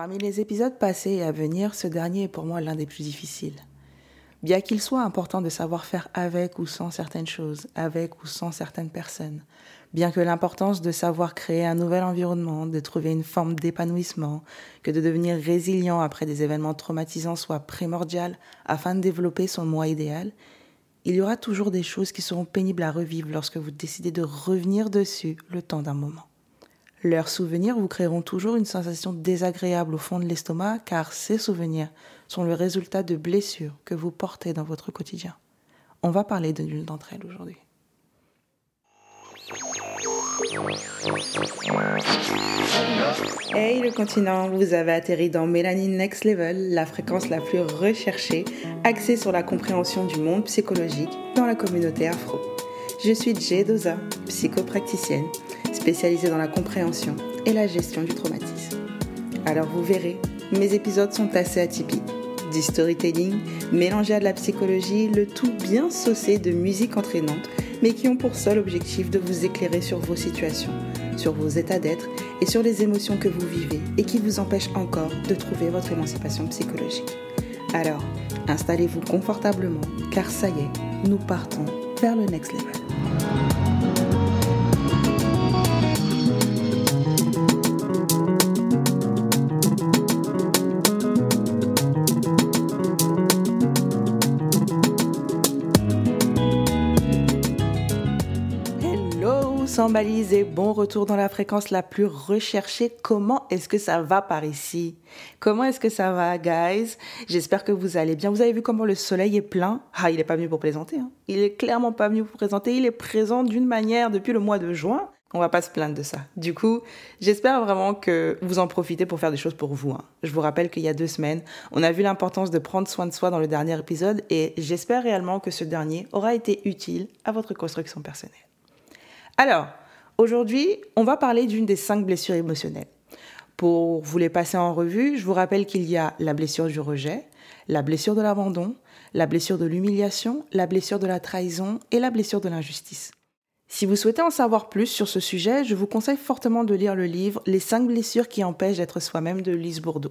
Parmi les épisodes passés et à venir, ce dernier est pour moi l'un des plus difficiles. Bien qu'il soit important de savoir faire avec ou sans certaines choses, avec ou sans certaines personnes, bien que l'importance de savoir créer un nouvel environnement, de trouver une forme d'épanouissement, que de devenir résilient après des événements traumatisants soit primordial afin de développer son moi idéal, il y aura toujours des choses qui seront pénibles à revivre lorsque vous décidez de revenir dessus le temps d'un moment. Leurs souvenirs vous créeront toujours une sensation désagréable au fond de l'estomac car ces souvenirs sont le résultat de blessures que vous portez dans votre quotidien. On va parler de l'une d'entre elles aujourd'hui. Hey le continent, vous avez atterri dans Mélanie Next Level, la fréquence la plus recherchée, axée sur la compréhension du monde psychologique dans la communauté afro. Je suis Jay Doza, psychopracticienne, spécialisée dans la compréhension et la gestion du traumatisme. Alors vous verrez, mes épisodes sont assez atypiques. Du storytelling mélangé à de la psychologie, le tout bien saucé de musique entraînante, mais qui ont pour seul objectif de vous éclairer sur vos situations, sur vos états d'être et sur les émotions que vous vivez et qui vous empêchent encore de trouver votre émancipation psychologique. Alors, installez-vous confortablement, car ça y est, nous partons vers le next level. Sans et bon retour dans la fréquence la plus recherchée. Comment est-ce que ça va par ici? Comment est-ce que ça va, guys? J'espère que vous allez bien. Vous avez vu comment le soleil est plein? Ah, il n'est pas venu pour présenter. Hein. Il est clairement pas venu pour présenter. Il est présent d'une manière depuis le mois de juin. On va pas se plaindre de ça. Du coup, j'espère vraiment que vous en profitez pour faire des choses pour vous. Hein. Je vous rappelle qu'il y a deux semaines, on a vu l'importance de prendre soin de soi dans le dernier épisode et j'espère réellement que ce dernier aura été utile à votre construction personnelle. Alors, aujourd'hui, on va parler d'une des cinq blessures émotionnelles. Pour vous les passer en revue, je vous rappelle qu'il y a la blessure du rejet, la blessure de l'abandon, la blessure de l'humiliation, la blessure de la trahison et la blessure de l'injustice. Si vous souhaitez en savoir plus sur ce sujet, je vous conseille fortement de lire le livre Les cinq blessures qui empêchent d'être soi-même de Lise Bourdeau.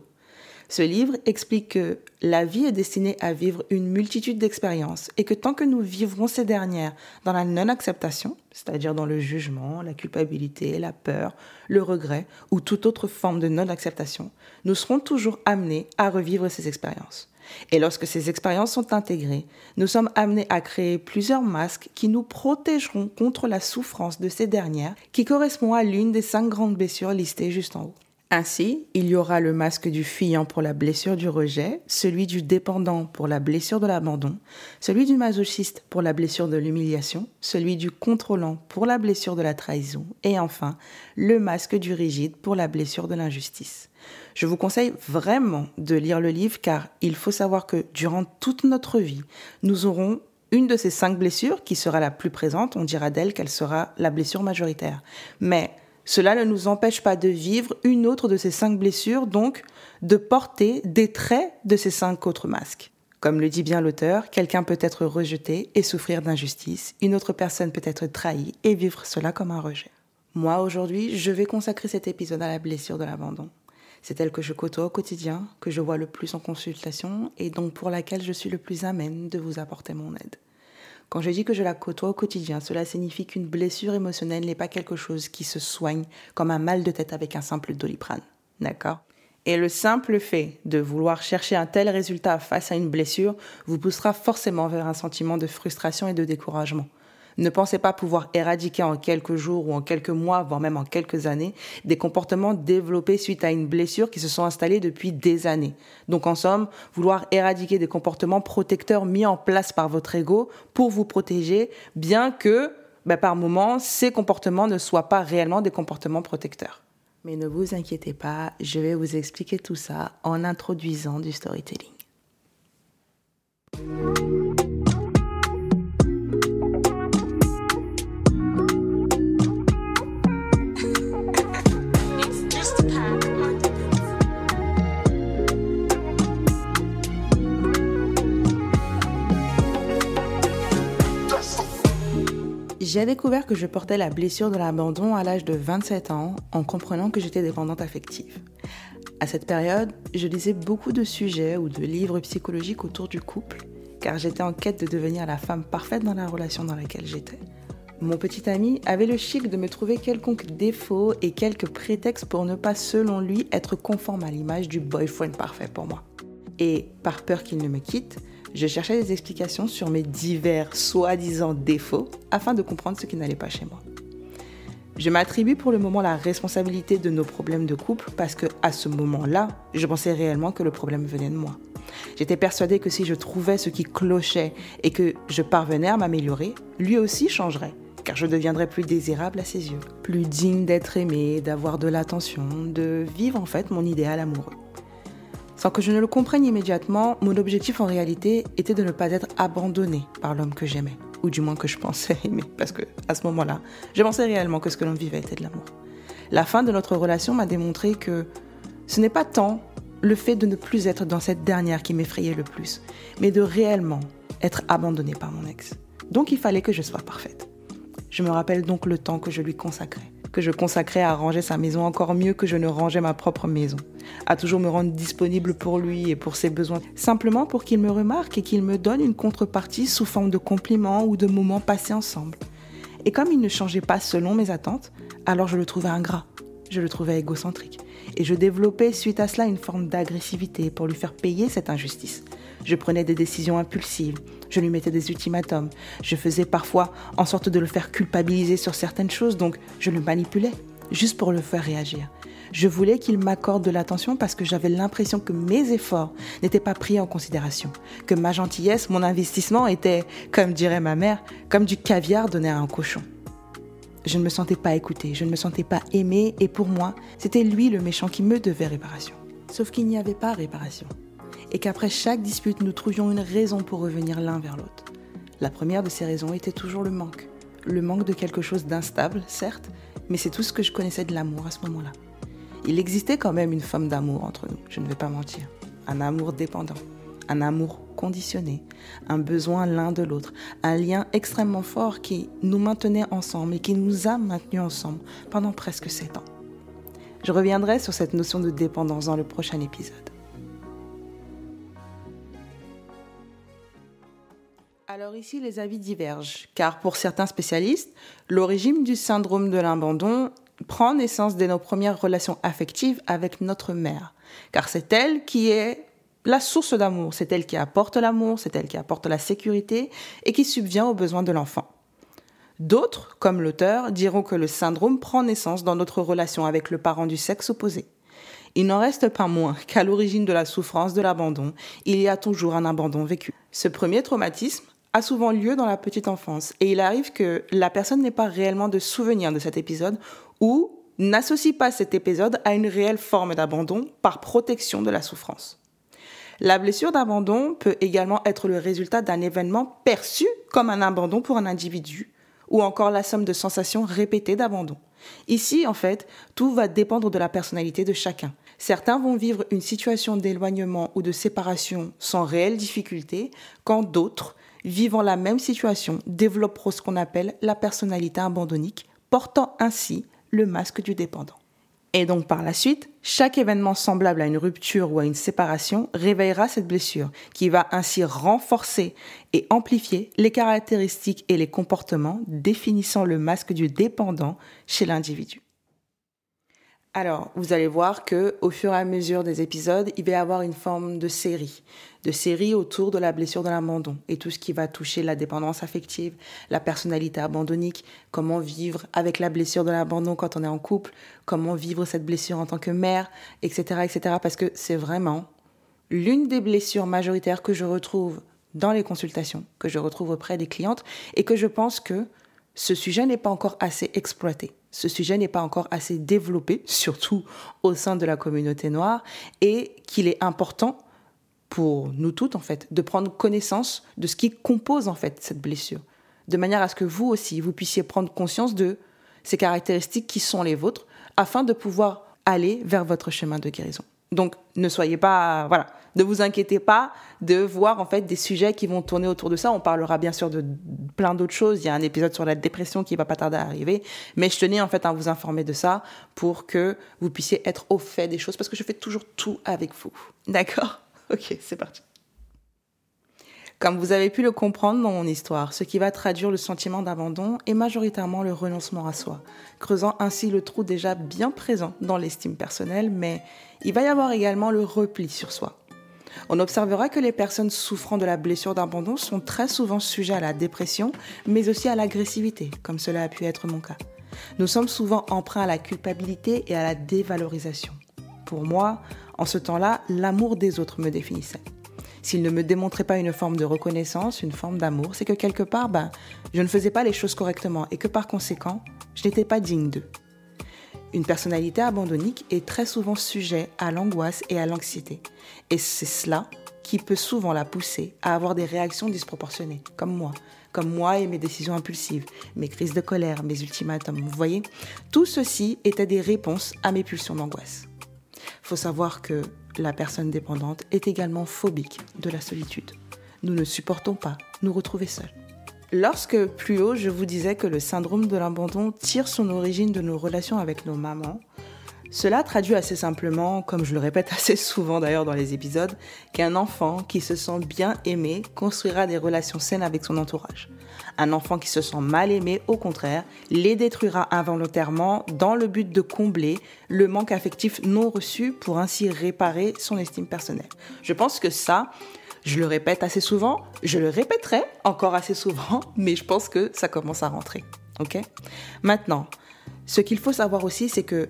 Ce livre explique que la vie est destinée à vivre une multitude d'expériences et que tant que nous vivrons ces dernières dans la non-acceptation, c'est-à-dire dans le jugement, la culpabilité, la peur, le regret ou toute autre forme de non-acceptation, nous serons toujours amenés à revivre ces expériences. Et lorsque ces expériences sont intégrées, nous sommes amenés à créer plusieurs masques qui nous protégeront contre la souffrance de ces dernières, qui correspond à l'une des cinq grandes blessures listées juste en haut. Ainsi, il y aura le masque du fuyant pour la blessure du rejet, celui du dépendant pour la blessure de l'abandon, celui du masochiste pour la blessure de l'humiliation, celui du contrôlant pour la blessure de la trahison, et enfin, le masque du rigide pour la blessure de l'injustice. Je vous conseille vraiment de lire le livre car il faut savoir que durant toute notre vie, nous aurons une de ces cinq blessures qui sera la plus présente, on dira d'elle qu'elle sera la blessure majoritaire. Mais cela ne nous empêche pas de vivre une autre de ces cinq blessures, donc de porter des traits de ces cinq autres masques. Comme le dit bien l'auteur, quelqu'un peut être rejeté et souffrir d'injustice, une autre personne peut être trahie et vivre cela comme un rejet. Moi, aujourd'hui, je vais consacrer cet épisode à la blessure de l'abandon. C'est elle que je côtoie au quotidien, que je vois le plus en consultation et donc pour laquelle je suis le plus amène de vous apporter mon aide. Quand je dis que je la côtoie au quotidien, cela signifie qu'une blessure émotionnelle n'est pas quelque chose qui se soigne comme un mal de tête avec un simple doliprane. D'accord? Et le simple fait de vouloir chercher un tel résultat face à une blessure vous poussera forcément vers un sentiment de frustration et de découragement. Ne pensez pas pouvoir éradiquer en quelques jours ou en quelques mois, voire même en quelques années, des comportements développés suite à une blessure qui se sont installés depuis des années. Donc en somme, vouloir éradiquer des comportements protecteurs mis en place par votre ego pour vous protéger, bien que bah, par moments, ces comportements ne soient pas réellement des comportements protecteurs. Mais ne vous inquiétez pas, je vais vous expliquer tout ça en introduisant du storytelling. J'ai découvert que je portais la blessure de l'abandon à l'âge de 27 ans en comprenant que j'étais dépendante affective. À cette période, je lisais beaucoup de sujets ou de livres psychologiques autour du couple, car j'étais en quête de devenir la femme parfaite dans la relation dans laquelle j'étais. Mon petit ami avait le chic de me trouver quelconque défaut et quelques prétextes pour ne pas, selon lui, être conforme à l'image du boyfriend parfait pour moi. Et par peur qu'il ne me quitte, je cherchais des explications sur mes divers soi-disant défauts afin de comprendre ce qui n'allait pas chez moi. Je m'attribue pour le moment la responsabilité de nos problèmes de couple parce que à ce moment-là, je pensais réellement que le problème venait de moi. J'étais persuadée que si je trouvais ce qui clochait et que je parvenais à m'améliorer, lui aussi changerait car je deviendrai plus désirable à ses yeux, plus digne d'être aimé, d'avoir de l'attention, de vivre en fait mon idéal amoureux. Sans que je ne le comprenne immédiatement, mon objectif en réalité était de ne pas être abandonné par l'homme que j'aimais, ou du moins que je pensais aimer, parce que à ce moment-là, je pensais réellement que ce que l'on vivait était de l'amour. La fin de notre relation m'a démontré que ce n'est pas tant le fait de ne plus être dans cette dernière qui m'effrayait le plus, mais de réellement être abandonné par mon ex. Donc il fallait que je sois parfaite. Je me rappelle donc le temps que je lui consacrais, que je consacrais à ranger sa maison encore mieux que je ne rangeais ma propre maison, à toujours me rendre disponible pour lui et pour ses besoins, simplement pour qu'il me remarque et qu'il me donne une contrepartie sous forme de compliments ou de moments passés ensemble. Et comme il ne changeait pas selon mes attentes, alors je le trouvais ingrat, je le trouvais égocentrique. Et je développais suite à cela une forme d'agressivité pour lui faire payer cette injustice. Je prenais des décisions impulsives, je lui mettais des ultimatums, je faisais parfois en sorte de le faire culpabiliser sur certaines choses, donc je le manipulais, juste pour le faire réagir. Je voulais qu'il m'accorde de l'attention parce que j'avais l'impression que mes efforts n'étaient pas pris en considération, que ma gentillesse, mon investissement était, comme dirait ma mère, comme du caviar donné à un cochon. Je ne me sentais pas écoutée, je ne me sentais pas aimée et pour moi, c'était lui le méchant qui me devait réparation. Sauf qu'il n'y avait pas réparation et qu'après chaque dispute, nous trouvions une raison pour revenir l'un vers l'autre. La première de ces raisons était toujours le manque. Le manque de quelque chose d'instable, certes, mais c'est tout ce que je connaissais de l'amour à ce moment-là. Il existait quand même une forme d'amour entre nous, je ne vais pas mentir. Un amour dépendant, un amour conditionné, un besoin l'un de l'autre, un lien extrêmement fort qui nous maintenait ensemble et qui nous a maintenus ensemble pendant presque sept ans. Je reviendrai sur cette notion de dépendance dans le prochain épisode. Alors ici, les avis divergent, car pour certains spécialistes, l'origine du syndrome de l'abandon prend naissance dès nos premières relations affectives avec notre mère, car c'est elle qui est la source d'amour, c'est elle qui apporte l'amour, c'est elle qui apporte la sécurité et qui subvient aux besoins de l'enfant. D'autres, comme l'auteur, diront que le syndrome prend naissance dans notre relation avec le parent du sexe opposé. Il n'en reste pas moins qu'à l'origine de la souffrance de l'abandon, il y a toujours un abandon vécu. Ce premier traumatisme a souvent lieu dans la petite enfance. Et il arrive que la personne n'ait pas réellement de souvenir de cet épisode ou n'associe pas cet épisode à une réelle forme d'abandon par protection de la souffrance. La blessure d'abandon peut également être le résultat d'un événement perçu comme un abandon pour un individu ou encore la somme de sensations répétées d'abandon. Ici, en fait, tout va dépendre de la personnalité de chacun. Certains vont vivre une situation d'éloignement ou de séparation sans réelle difficulté, quand d'autres vivant la même situation développeront ce qu'on appelle la personnalité abandonnique, portant ainsi le masque du dépendant. Et donc par la suite, chaque événement semblable à une rupture ou à une séparation réveillera cette blessure, qui va ainsi renforcer et amplifier les caractéristiques et les comportements définissant le masque du dépendant chez l'individu. Alors, vous allez voir que au fur et à mesure des épisodes, il va y avoir une forme de série, de série autour de la blessure de l'abandon et tout ce qui va toucher la dépendance affective, la personnalité abandonnique, comment vivre avec la blessure de l'abandon quand on est en couple, comment vivre cette blessure en tant que mère, etc., etc. Parce que c'est vraiment l'une des blessures majoritaires que je retrouve dans les consultations, que je retrouve auprès des clientes et que je pense que ce sujet n'est pas encore assez exploité ce sujet n'est pas encore assez développé, surtout au sein de la communauté noire, et qu'il est important pour nous toutes, en fait, de prendre connaissance de ce qui compose, en fait, cette blessure, de manière à ce que vous aussi, vous puissiez prendre conscience de ces caractéristiques qui sont les vôtres, afin de pouvoir aller vers votre chemin de guérison. Donc, ne soyez pas, voilà, ne vous inquiétez pas de voir en fait des sujets qui vont tourner autour de ça. On parlera bien sûr de plein d'autres choses. Il y a un épisode sur la dépression qui va pas tarder à arriver, mais je tenais en fait à vous informer de ça pour que vous puissiez être au fait des choses parce que je fais toujours tout avec vous. D'accord? Ok, c'est parti. Comme vous avez pu le comprendre dans mon histoire, ce qui va traduire le sentiment d'abandon est majoritairement le renoncement à soi, creusant ainsi le trou déjà bien présent dans l'estime personnelle, mais il va y avoir également le repli sur soi. On observera que les personnes souffrant de la blessure d'abandon sont très souvent sujets à la dépression, mais aussi à l'agressivité, comme cela a pu être mon cas. Nous sommes souvent emprunts à la culpabilité et à la dévalorisation. Pour moi, en ce temps-là, l'amour des autres me définissait s'il ne me démontrait pas une forme de reconnaissance, une forme d'amour, c'est que quelque part, ben, je ne faisais pas les choses correctement et que par conséquent, je n'étais pas digne d'eux. Une personnalité abandonnique est très souvent sujet à l'angoisse et à l'anxiété. Et c'est cela qui peut souvent la pousser à avoir des réactions disproportionnées, comme moi, comme moi et mes décisions impulsives, mes crises de colère, mes ultimatums. Vous voyez, tout ceci était des réponses à mes pulsions d'angoisse. Faut savoir que la personne dépendante est également phobique de la solitude. Nous ne supportons pas nous retrouver seuls. Lorsque plus haut, je vous disais que le syndrome de l'abandon tire son origine de nos relations avec nos mamans, cela traduit assez simplement, comme je le répète assez souvent d'ailleurs dans les épisodes, qu'un enfant qui se sent bien aimé construira des relations saines avec son entourage. Un enfant qui se sent mal aimé, au contraire, les détruira involontairement dans le but de combler le manque affectif non reçu pour ainsi réparer son estime personnelle. Je pense que ça, je le répète assez souvent, je le répéterai encore assez souvent, mais je pense que ça commence à rentrer. Ok? Maintenant, ce qu'il faut savoir aussi, c'est que,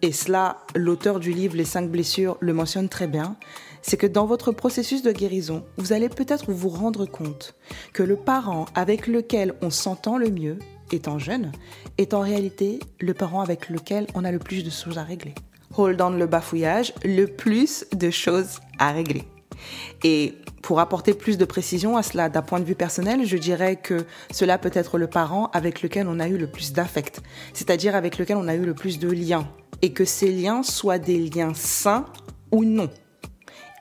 et cela, l'auteur du livre Les 5 blessures le mentionne très bien, c'est que dans votre processus de guérison, vous allez peut-être vous rendre compte que le parent avec lequel on s'entend le mieux, étant jeune, est en réalité le parent avec lequel on a le plus de choses à régler. Hold on le bafouillage, le plus de choses à régler. Et pour apporter plus de précision à cela d'un point de vue personnel, je dirais que cela peut être le parent avec lequel on a eu le plus d'affect, c'est-à-dire avec lequel on a eu le plus de liens, et que ces liens soient des liens sains ou non.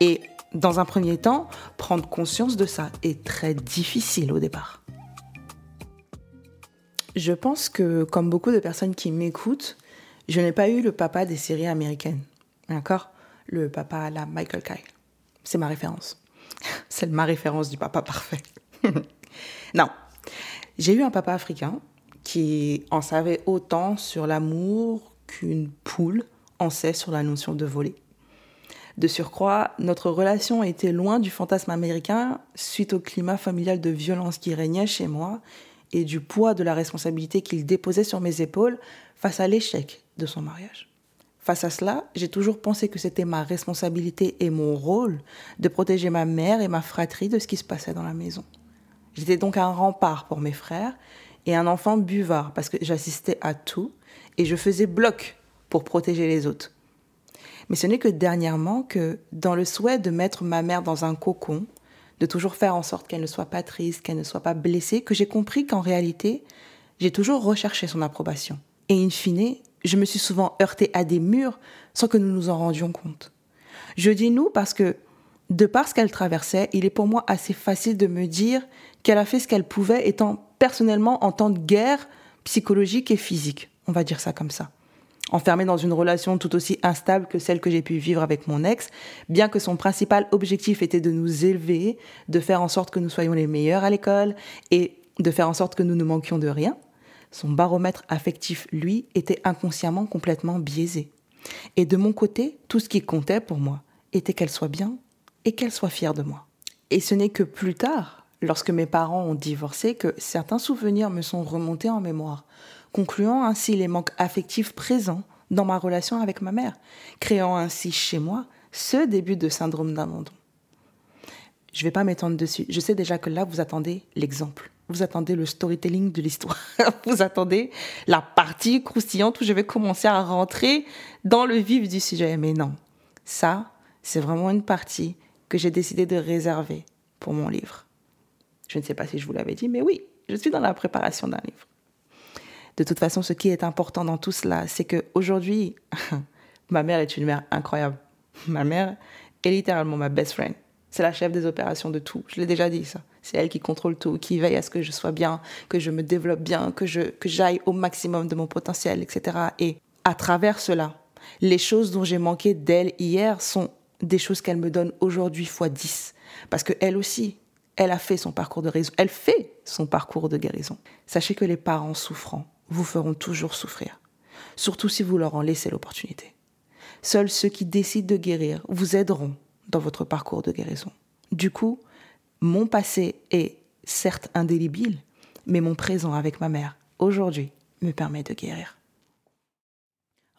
Et dans un premier temps, prendre conscience de ça est très difficile au départ. Je pense que, comme beaucoup de personnes qui m'écoutent, je n'ai pas eu le papa des séries américaines. D'accord? Le papa à la Michael Kyle. C'est ma référence. C'est ma référence du papa parfait. non. J'ai eu un papa africain qui en savait autant sur l'amour qu'une poule en sait sur la notion de voler. De surcroît, notre relation était loin du fantasme américain suite au climat familial de violence qui régnait chez moi et du poids de la responsabilité qu'il déposait sur mes épaules face à l'échec de son mariage. Face à cela, j'ai toujours pensé que c'était ma responsabilité et mon rôle de protéger ma mère et ma fratrie de ce qui se passait dans la maison. J'étais donc un rempart pour mes frères et un enfant buvard parce que j'assistais à tout et je faisais bloc pour protéger les autres. Mais ce n'est que dernièrement que, dans le souhait de mettre ma mère dans un cocon, de toujours faire en sorte qu'elle ne soit pas triste, qu'elle ne soit pas blessée, que j'ai compris qu'en réalité, j'ai toujours recherché son approbation. Et in fine, je me suis souvent heurtée à des murs sans que nous nous en rendions compte. Je dis nous parce que, de par ce qu'elle traversait, il est pour moi assez facile de me dire qu'elle a fait ce qu'elle pouvait étant personnellement en temps de guerre psychologique et physique. On va dire ça comme ça enfermée dans une relation tout aussi instable que celle que j'ai pu vivre avec mon ex, bien que son principal objectif était de nous élever, de faire en sorte que nous soyons les meilleurs à l'école et de faire en sorte que nous ne manquions de rien, son baromètre affectif, lui, était inconsciemment complètement biaisé. Et de mon côté, tout ce qui comptait pour moi était qu'elle soit bien et qu'elle soit fière de moi. Et ce n'est que plus tard, lorsque mes parents ont divorcé, que certains souvenirs me sont remontés en mémoire concluant ainsi les manques affectifs présents dans ma relation avec ma mère, créant ainsi chez moi ce début de syndrome d'abandon. Je ne vais pas m'étendre dessus. Je sais déjà que là, vous attendez l'exemple. Vous attendez le storytelling de l'histoire. vous attendez la partie croustillante où je vais commencer à rentrer dans le vif du sujet. Mais non, ça, c'est vraiment une partie que j'ai décidé de réserver pour mon livre. Je ne sais pas si je vous l'avais dit, mais oui, je suis dans la préparation d'un livre. De toute façon, ce qui est important dans tout cela, c'est que aujourd'hui, ma mère est une mère incroyable. Ma mère est littéralement ma best friend. C'est la chef des opérations de tout. Je l'ai déjà dit ça. C'est elle qui contrôle tout, qui veille à ce que je sois bien, que je me développe bien, que je que j'aille au maximum de mon potentiel, etc. Et à travers cela, les choses dont j'ai manqué d'elle hier sont des choses qu'elle me donne aujourd'hui fois 10. Parce qu'elle aussi, elle a fait son parcours de guérison. Elle fait son parcours de guérison. Sachez que les parents souffrants vous feront toujours souffrir. Surtout si vous leur en laissez l'opportunité. Seuls ceux qui décident de guérir vous aideront dans votre parcours de guérison. Du coup, mon passé est certes indélébile, mais mon présent avec ma mère, aujourd'hui, me permet de guérir.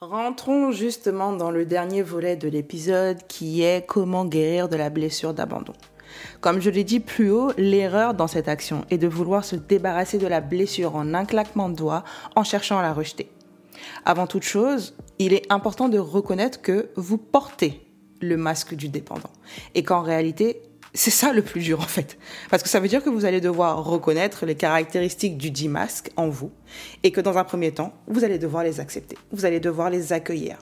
Rentrons justement dans le dernier volet de l'épisode qui est comment guérir de la blessure d'abandon. Comme je l'ai dit plus haut, l'erreur dans cette action est de vouloir se débarrasser de la blessure en un claquement de doigts en cherchant à la rejeter. Avant toute chose, il est important de reconnaître que vous portez le masque du dépendant et qu'en réalité, c'est ça le plus dur en fait. Parce que ça veut dire que vous allez devoir reconnaître les caractéristiques du dit masque en vous et que dans un premier temps, vous allez devoir les accepter. Vous allez devoir les accueillir.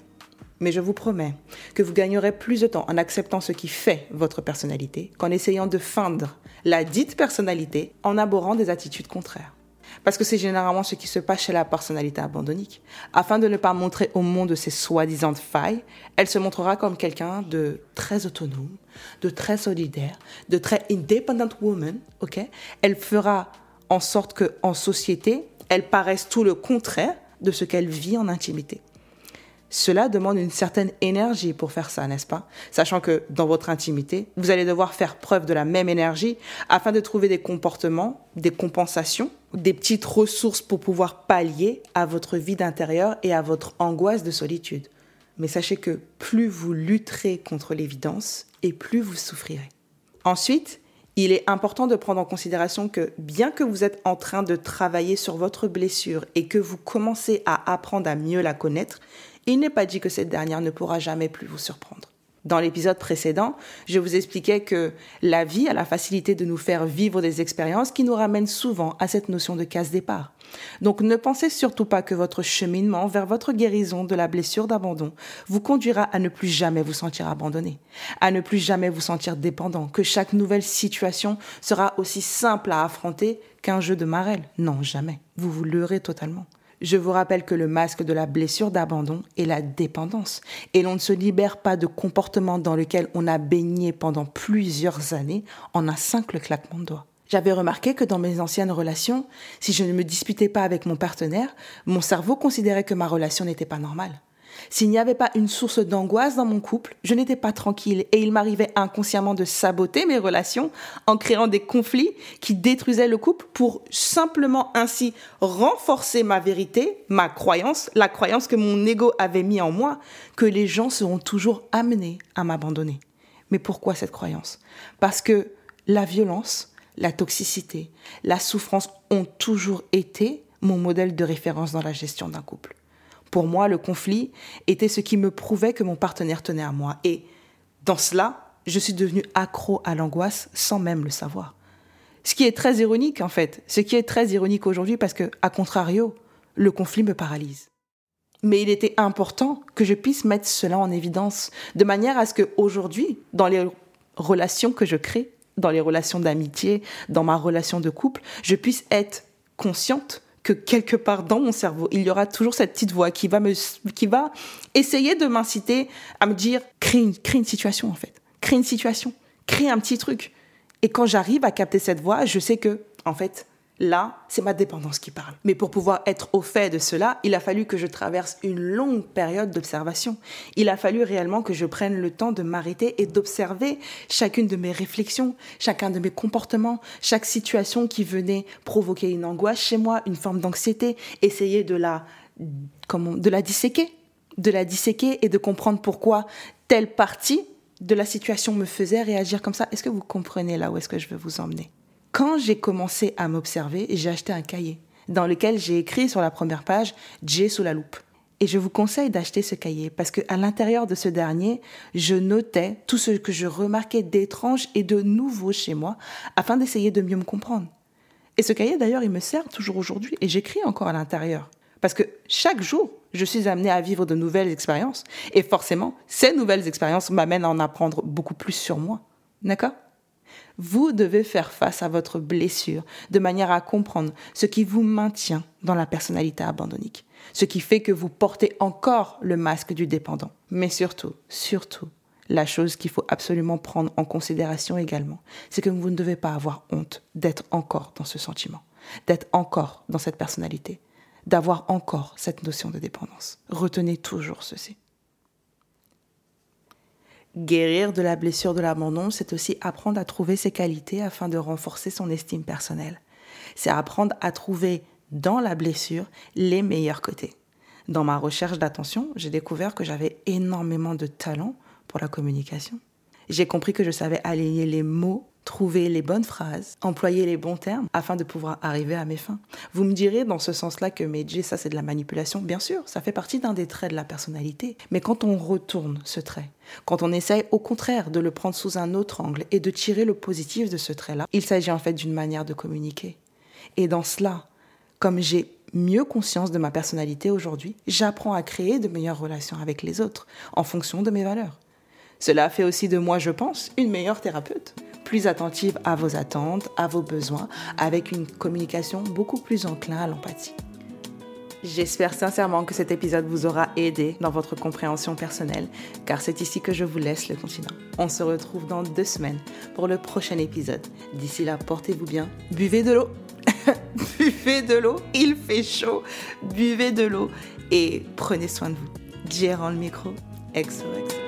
Mais je vous promets que vous gagnerez plus de temps en acceptant ce qui fait votre personnalité qu'en essayant de feindre la dite personnalité en abhorrant des attitudes contraires. Parce que c'est généralement ce qui se passe chez la personnalité abandonnique. Afin de ne pas montrer au monde ses soi-disant failles, elle se montrera comme quelqu'un de très autonome, de très solidaire, de très independent woman, ok? Elle fera en sorte que, en société, elle paraisse tout le contraire de ce qu'elle vit en intimité. Cela demande une certaine énergie pour faire ça, n'est-ce pas? Sachant que dans votre intimité, vous allez devoir faire preuve de la même énergie afin de trouver des comportements, des compensations, des petites ressources pour pouvoir pallier à votre vide intérieur et à votre angoisse de solitude. Mais sachez que plus vous lutterez contre l'évidence et plus vous souffrirez. Ensuite, il est important de prendre en considération que bien que vous êtes en train de travailler sur votre blessure et que vous commencez à apprendre à mieux la connaître, il n'est pas dit que cette dernière ne pourra jamais plus vous surprendre. Dans l'épisode précédent, je vous expliquais que la vie a la facilité de nous faire vivre des expériences qui nous ramènent souvent à cette notion de casse-départ. Donc ne pensez surtout pas que votre cheminement vers votre guérison de la blessure d'abandon vous conduira à ne plus jamais vous sentir abandonné, à ne plus jamais vous sentir dépendant, que chaque nouvelle situation sera aussi simple à affronter qu'un jeu de marelle. Non, jamais. Vous vous leurrez totalement. Je vous rappelle que le masque de la blessure d'abandon est la dépendance. Et l'on ne se libère pas de comportements dans lesquels on a baigné pendant plusieurs années en un simple claquement de doigts. J'avais remarqué que dans mes anciennes relations, si je ne me disputais pas avec mon partenaire, mon cerveau considérait que ma relation n'était pas normale. S'il n'y avait pas une source d'angoisse dans mon couple, je n'étais pas tranquille et il m'arrivait inconsciemment de saboter mes relations en créant des conflits qui détruisaient le couple pour simplement ainsi renforcer ma vérité, ma croyance, la croyance que mon ego avait mis en moi, que les gens seront toujours amenés à m'abandonner. Mais pourquoi cette croyance? Parce que la violence, la toxicité, la souffrance ont toujours été mon modèle de référence dans la gestion d'un couple. Pour moi, le conflit était ce qui me prouvait que mon partenaire tenait à moi. Et dans cela, je suis devenue accro à l'angoisse sans même le savoir. Ce qui est très ironique, en fait. Ce qui est très ironique aujourd'hui parce que, à contrario, le conflit me paralyse. Mais il était important que je puisse mettre cela en évidence, de manière à ce que aujourd'hui, dans les relations que je crée, dans les relations d'amitié, dans ma relation de couple, je puisse être consciente que quelque part dans mon cerveau, il y aura toujours cette petite voix qui va me, qui va essayer de m'inciter à me dire, crée une, crée une situation, en fait. Crée une situation. Crée un petit truc. Et quand j'arrive à capter cette voix, je sais que, en fait, Là, c'est ma dépendance qui parle. Mais pour pouvoir être au fait de cela, il a fallu que je traverse une longue période d'observation. Il a fallu réellement que je prenne le temps de m'arrêter et d'observer chacune de mes réflexions, chacun de mes comportements, chaque situation qui venait provoquer une angoisse chez moi, une forme d'anxiété, essayer de la, comment, de la disséquer, de la disséquer et de comprendre pourquoi telle partie de la situation me faisait réagir comme ça. Est-ce que vous comprenez là où est-ce que je veux vous emmener? Quand j'ai commencé à m'observer, j'ai acheté un cahier dans lequel j'ai écrit sur la première page J sous la loupe. Et je vous conseille d'acheter ce cahier parce qu'à l'intérieur de ce dernier, je notais tout ce que je remarquais d'étrange et de nouveau chez moi afin d'essayer de mieux me comprendre. Et ce cahier d'ailleurs, il me sert toujours aujourd'hui et j'écris encore à l'intérieur. Parce que chaque jour, je suis amenée à vivre de nouvelles expériences. Et forcément, ces nouvelles expériences m'amènent à en apprendre beaucoup plus sur moi. D'accord? Vous devez faire face à votre blessure de manière à comprendre ce qui vous maintient dans la personnalité abandonnique, ce qui fait que vous portez encore le masque du dépendant. Mais surtout, surtout, la chose qu'il faut absolument prendre en considération également, c'est que vous ne devez pas avoir honte d'être encore dans ce sentiment, d'être encore dans cette personnalité, d'avoir encore cette notion de dépendance. Retenez toujours ceci. Guérir de la blessure de l'abandon, c'est aussi apprendre à trouver ses qualités afin de renforcer son estime personnelle. C'est apprendre à trouver dans la blessure les meilleurs côtés. Dans ma recherche d'attention, j'ai découvert que j'avais énormément de talent pour la communication. J'ai compris que je savais aligner les mots, trouver les bonnes phrases, employer les bons termes afin de pouvoir arriver à mes fins. Vous me direz dans ce sens-là que Meiji, ça c'est de la manipulation. Bien sûr, ça fait partie d'un des traits de la personnalité. Mais quand on retourne ce trait, quand on essaye au contraire de le prendre sous un autre angle et de tirer le positif de ce trait-là, il s'agit en fait d'une manière de communiquer. Et dans cela, comme j'ai mieux conscience de ma personnalité aujourd'hui, j'apprends à créer de meilleures relations avec les autres en fonction de mes valeurs. Cela fait aussi de moi, je pense, une meilleure thérapeute, plus attentive à vos attentes, à vos besoins, avec une communication beaucoup plus enclin à l'empathie. J'espère sincèrement que cet épisode vous aura aidé dans votre compréhension personnelle, car c'est ici que je vous laisse le continent. On se retrouve dans deux semaines pour le prochain épisode. D'ici là, portez-vous bien, buvez de l'eau, buvez de l'eau, il fait chaud, buvez de l'eau et prenez soin de vous. Gérant le micro, XOXO.